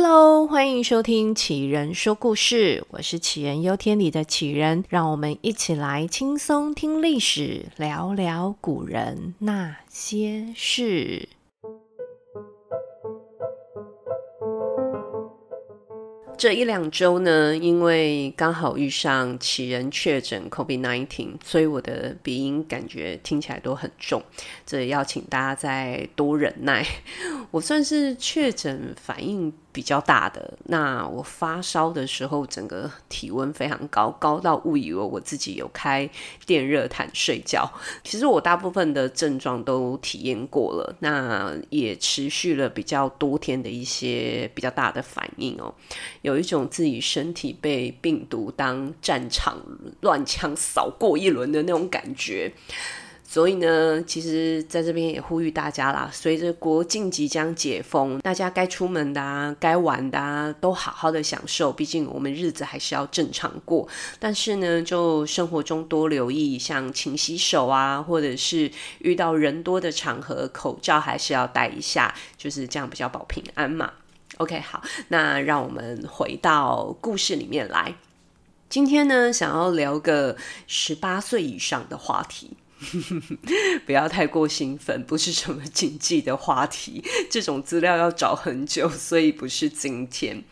Hello，欢迎收听杞人说故事，我是杞人忧天里的杞人，让我们一起来轻松听历史，聊聊古人那些事。这一两周呢，因为刚好遇上杞人确诊 COVID-19，所以我的鼻音感觉听起来都很重，这要请大家再多忍耐。我算是确诊反应比较大的，那我发烧的时候，整个体温非常高，高到误以为我自己有开电热毯睡觉。其实我大部分的症状都体验过了，那也持续了比较多天的一些比较大的反应哦，有一种自己身体被病毒当战场乱枪扫过一轮的那种感觉。所以呢，其实在这边也呼吁大家啦，随着国境即将解封，大家该出门的啊，该玩的啊，都好好的享受。毕竟我们日子还是要正常过。但是呢，就生活中多留意，像勤洗手啊，或者是遇到人多的场合，口罩还是要戴一下，就是这样比较保平安嘛。OK，好，那让我们回到故事里面来。今天呢，想要聊个十八岁以上的话题。不要太过兴奋，不是什么禁忌的话题，这种资料要找很久，所以不是今天。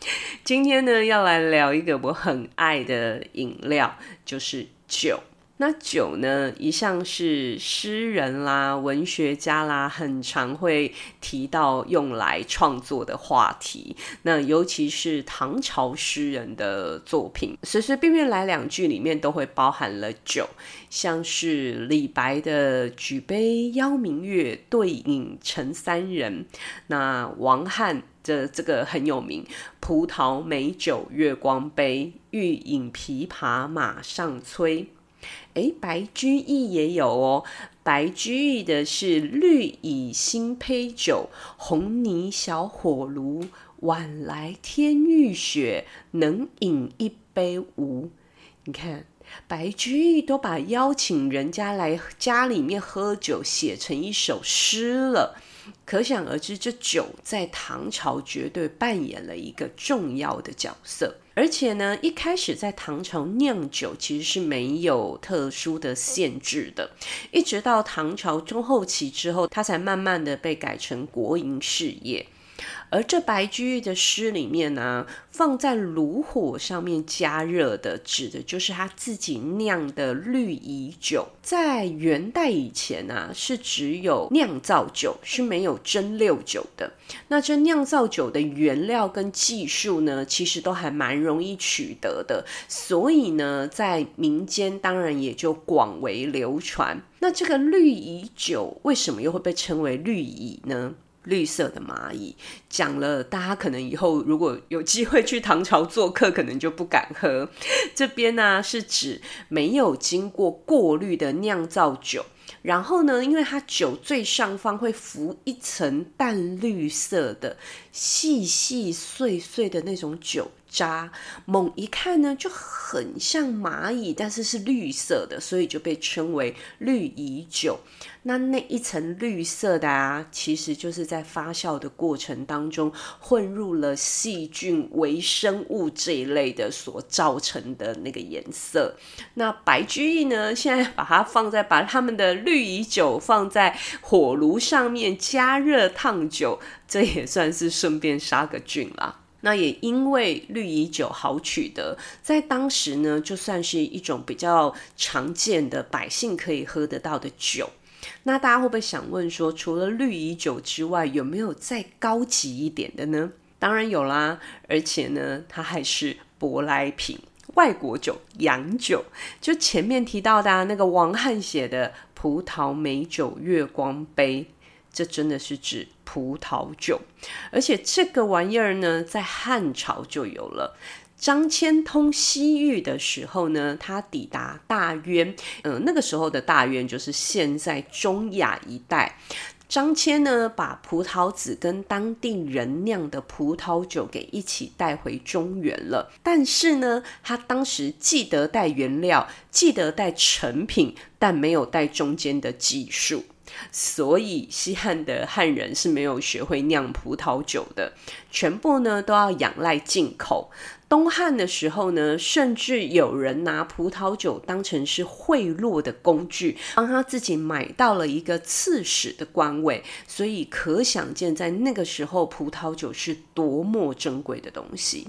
今天呢，要来聊一个我很爱的饮料，就是酒。那酒呢，一向是诗人啦、文学家啦，很常会提到用来创作的话题。那尤其是唐朝诗人的作品，随随便便来两句，里面都会包含了酒。像是李白的“举杯邀明月，对影成三人”，那王翰的这个很有名，“葡萄美酒月光杯，欲饮琵琶马上催”。诶，白居易也有哦。白居易的是“绿蚁新醅酒，红泥小火炉。晚来天欲雪，能饮一杯无？”你看，白居易都把邀请人家来家里面喝酒写成一首诗了。可想而知，这酒在唐朝绝对扮演了一个重要的角色。而且呢，一开始在唐朝酿酒其实是没有特殊的限制的，一直到唐朝中后期之后，它才慢慢的被改成国营事业。而这白居易的诗里面呢、放在炉火上面加热的，指的就是他自己酿的绿蚁酒。在元代以前啊，是只有酿造酒，是没有蒸馏酒的。那这酿造酒的原料跟技术呢，其实都还蛮容易取得的，所以呢，在民间当然也就广为流传。那这个绿蚁酒为什么又会被称为绿蚁呢？绿色的蚂蚁，讲了，大家可能以后如果有机会去唐朝做客，可能就不敢喝。这边呢、是指没有经过过滤的酿造酒，然后呢，因为它酒最上方会浮一层淡绿色的、细细碎碎的那种酒。渣猛一看呢，就很像蚂蚁，但是是绿色的，所以就被称为绿蚁酒。那那一层绿色的啊，其实就是在发酵的过程当中混入了细菌、微生物这一类的所造成的那个颜色。那白居易呢，现在把它放在把他们的绿蚁酒放在火炉上面加热烫酒，这也算是顺便杀个菌啦。那也因为绿蚁酒好取得，在当时呢，就算是一种比较常见的百姓可以喝得到的酒。那大家会不会想问说，除了绿蚁酒之外，有没有再高级一点的呢？当然有啦，而且呢，它还是舶来品，外国酒，洋酒。就前面提到的那个王翰写的《葡萄美酒月光杯》。这真的是指葡萄酒，而且这个玩意儿呢，在汉朝就有了。张骞通西域的时候呢，他抵达大渊，嗯、那个时候的大渊就是现在中亚一带。张骞呢，把葡萄籽跟当地人酿的葡萄酒给一起带回中原了。但是呢，他当时记得带原料，记得带成品，但没有带中间的技术。所以西汉的汉人是没有学会酿葡萄酒的，全部呢都要仰赖进口。东汉的时候呢，甚至有人拿葡萄酒当成是贿赂的工具，帮他自己买到了一个刺史的官位。所以可想见，在那个时候，葡萄酒是多么珍贵的东西。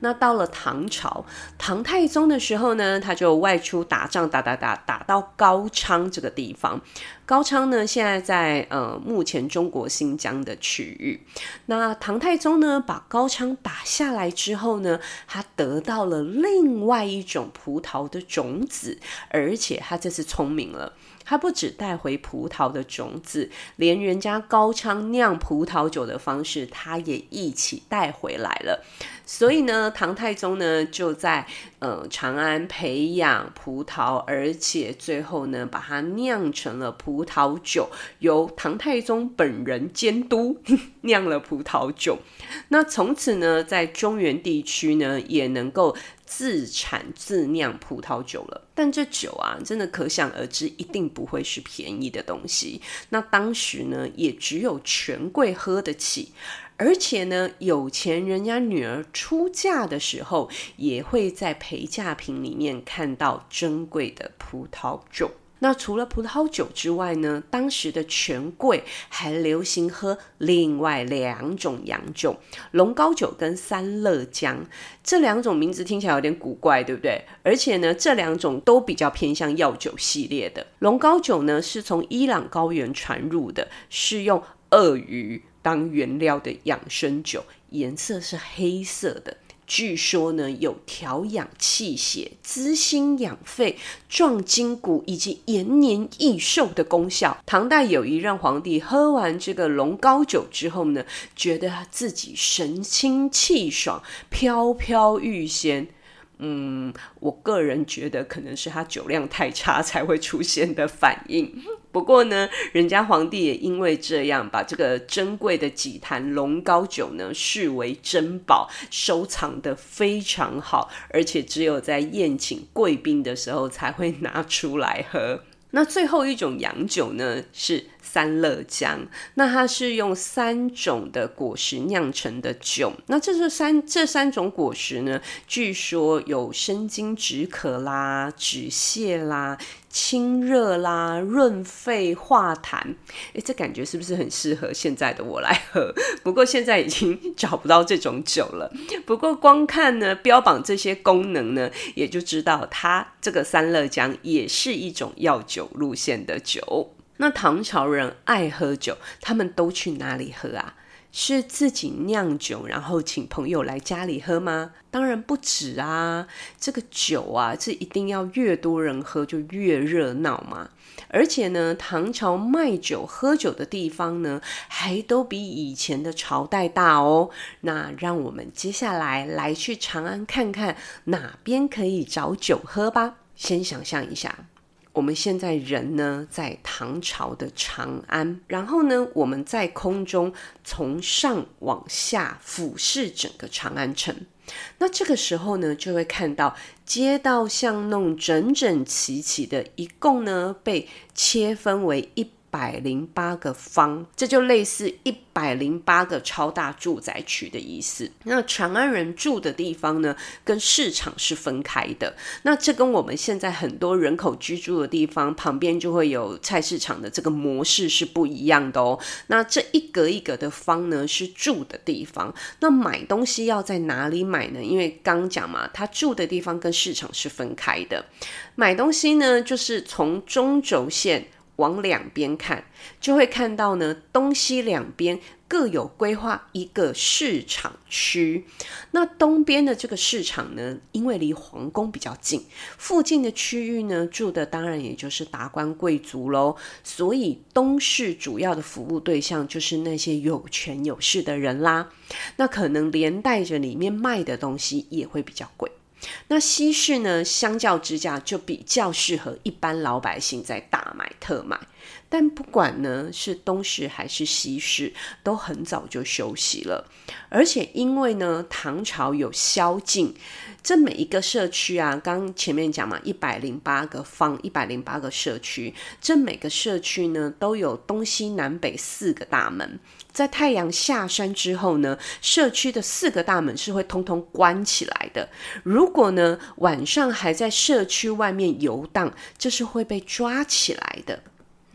那到了唐朝，唐太宗的时候呢，他就外出打仗，打打打，打到高昌这个地方。高昌呢，现在在呃目前中国新疆的区域。那唐太宗呢，把高昌打下来之后呢，他得到了另外一种葡萄的种子，而且他这次聪明了。他不止带回葡萄的种子，连人家高昌酿葡萄酒的方式，他也一起带回来了。所以呢，唐太宗呢就在呃长安培养葡萄，而且最后呢把它酿成了葡萄酒，由唐太宗本人监督 酿了葡萄酒。那从此呢，在中原地区呢也能够。自产自酿葡萄酒了，但这酒啊，真的可想而知，一定不会是便宜的东西。那当时呢，也只有权贵喝得起，而且呢，有钱人家女儿出嫁的时候，也会在陪嫁品里面看到珍贵的葡萄酒。那除了葡萄酒之外呢，当时的权贵还流行喝另外两种洋酒，龙高酒跟三乐浆。这两种名字听起来有点古怪，对不对？而且呢，这两种都比较偏向药酒系列的。龙高酒呢，是从伊朗高原传入的，是用鳄鱼当原料的养生酒，颜色是黑色的。据说呢，有调养气血、滋心养肺、壮筋骨以及延年益寿的功效。唐代有一任皇帝喝完这个龙膏酒之后呢，觉得自己神清气爽、飘飘欲仙。嗯，我个人觉得可能是他酒量太差才会出现的反应。不过呢，人家皇帝也因为这样，把这个珍贵的几坛龙高酒呢视为珍宝，收藏得非常好，而且只有在宴请贵宾的时候才会拿出来喝。那最后一种洋酒呢是三乐浆，那它是用三种的果实酿成的酒。那这是三这三种果实呢，据说有生津止渴啦、止泻啦、清热啦、润肺化痰。诶，这感觉是不是很适合现在的我来喝？不过现在已经找不到这种酒了。不过光看呢标榜这些功能呢，也就知道它这个三乐浆也是一种药酒路线的酒。那唐朝人爱喝酒，他们都去哪里喝啊？是自己酿酒，然后请朋友来家里喝吗？当然不止啊！这个酒啊，这一定要越多人喝就越热闹嘛。而且呢，唐朝卖酒喝酒的地方呢，还都比以前的朝代大哦。那让我们接下来来去长安看看哪边可以找酒喝吧。先想象一下。我们现在人呢，在唐朝的长安，然后呢，我们在空中从上往下俯视整个长安城。那这个时候呢，就会看到街道巷弄整整齐齐的，一共呢被切分为一。百零八个方，这就类似一百零八个超大住宅区的意思。那长安人住的地方呢，跟市场是分开的。那这跟我们现在很多人口居住的地方旁边就会有菜市场的这个模式是不一样的哦。那这一格一格的方呢，是住的地方。那买东西要在哪里买呢？因为刚讲嘛，他住的地方跟市场是分开的。买东西呢，就是从中轴线。往两边看，就会看到呢，东西两边各有规划一个市场区。那东边的这个市场呢，因为离皇宫比较近，附近的区域呢，住的当然也就是达官贵族喽。所以东市主要的服务对象就是那些有权有势的人啦。那可能连带着里面卖的东西也会比较贵。那西市呢，相较之下就比较适合一般老百姓在大买特买。但不管呢是东市还是西市，都很早就休息了。而且因为呢，唐朝有宵禁，这每一个社区啊，刚前面讲嘛，一百零八个方，一百零八个社区，这每个社区呢都有东西南北四个大门。在太阳下山之后呢，社区的四个大门是会通通关起来的。如果呢晚上还在社区外面游荡，这是会被抓起来的。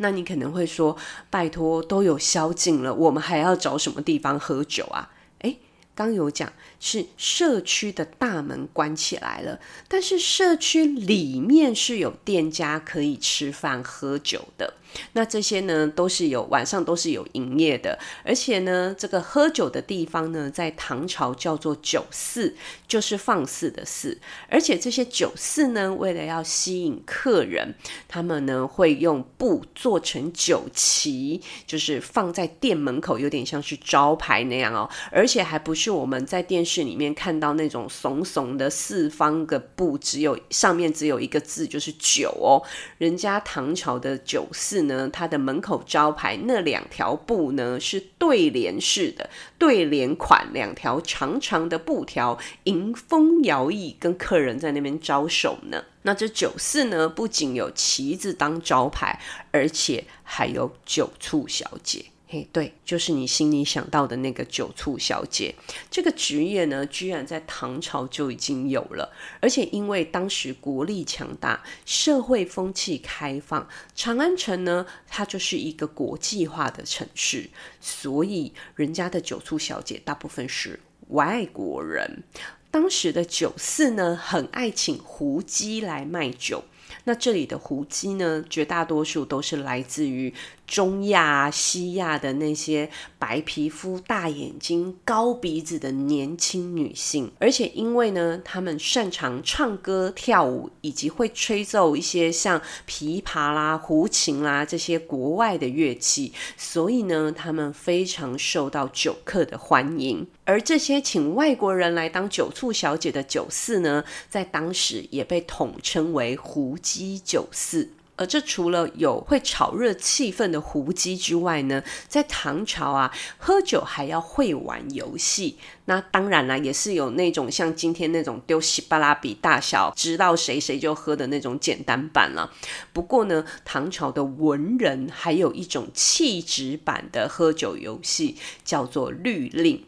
那你可能会说：“拜托，都有宵禁了，我们还要找什么地方喝酒啊？”诶，刚有讲是社区的大门关起来了，但是社区里面是有店家可以吃饭喝酒的。那这些呢，都是有晚上都是有营业的，而且呢，这个喝酒的地方呢，在唐朝叫做酒肆，就是放肆的肆。而且这些酒肆呢，为了要吸引客人，他们呢会用布做成酒旗，就是放在店门口，有点像是招牌那样哦。而且还不是我们在电视里面看到那种怂怂的四方的布，只有上面只有一个字，就是酒哦。人家唐朝的酒肆。呢，它的门口招牌那两条布呢是对联式的对联款，两条长长的布条迎风摇曳，跟客人在那边招手呢。那这酒肆呢，不仅有旗子当招牌，而且还有酒醋小姐。嘿，对，就是你心里想到的那个酒醋小姐，这个职业呢，居然在唐朝就已经有了。而且因为当时国力强大，社会风气开放，长安城呢，它就是一个国际化的城市，所以人家的酒醋小姐大部分是外国人。当时的酒肆呢，很爱请胡姬来卖酒。那这里的胡姬呢，绝大多数都是来自于中亚、西亚的那些白皮肤、大眼睛、高鼻子的年轻女性，而且因为呢，她们擅长唱歌、跳舞，以及会吹奏一些像琵琶啦、胡琴啦这些国外的乐器，所以呢，她们非常受到酒客的欢迎。而这些请外国人来当酒促小姐的酒肆呢，在当时也被统称为胡姬酒肆。而这除了有会炒热气氛的胡姬之外呢，在唐朝啊，喝酒还要会玩游戏。那当然啦，也是有那种像今天那种丢西巴拉比大小，知道谁谁就喝的那种简单版了。不过呢，唐朝的文人还有一种气质版的喝酒游戏，叫做律令。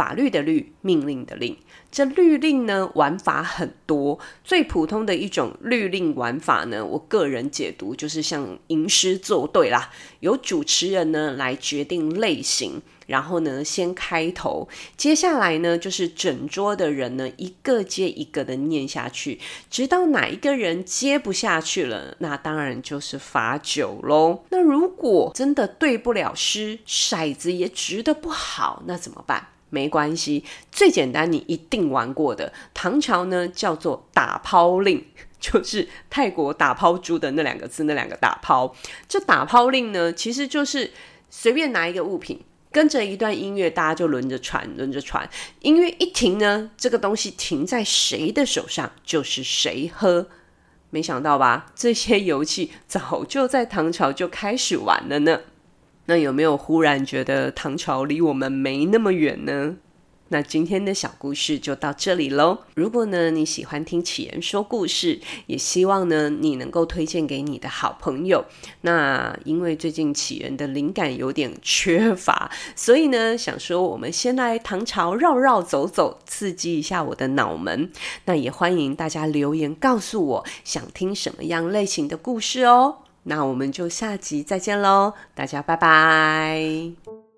法律的律，命令的令。这律令呢，玩法很多。最普通的一种律令玩法呢，我个人解读就是像吟诗作对啦，由主持人呢来决定类型，然后呢先开头，接下来呢就是整桌的人呢一个接一个的念下去，直到哪一个人接不下去了，那当然就是罚酒喽。那如果真的对不了诗，骰子也掷得不好，那怎么办？没关系，最简单你一定玩过的，唐朝呢叫做打抛令，就是泰国打抛猪的那两个字，那两个打抛。这打抛令呢，其实就是随便拿一个物品，跟着一段音乐，大家就轮着传，轮着传。音乐一停呢，这个东西停在谁的手上，就是谁喝。没想到吧？这些游戏早就在唐朝就开始玩了呢。那有没有忽然觉得唐朝离我们没那么远呢？那今天的小故事就到这里喽。如果呢你喜欢听启人说故事，也希望呢你能够推荐给你的好朋友。那因为最近启人的灵感有点缺乏，所以呢想说我们先来唐朝绕绕走走，刺激一下我的脑门。那也欢迎大家留言告诉我想听什么样类型的故事哦。那我们就下集再见喽，大家拜拜。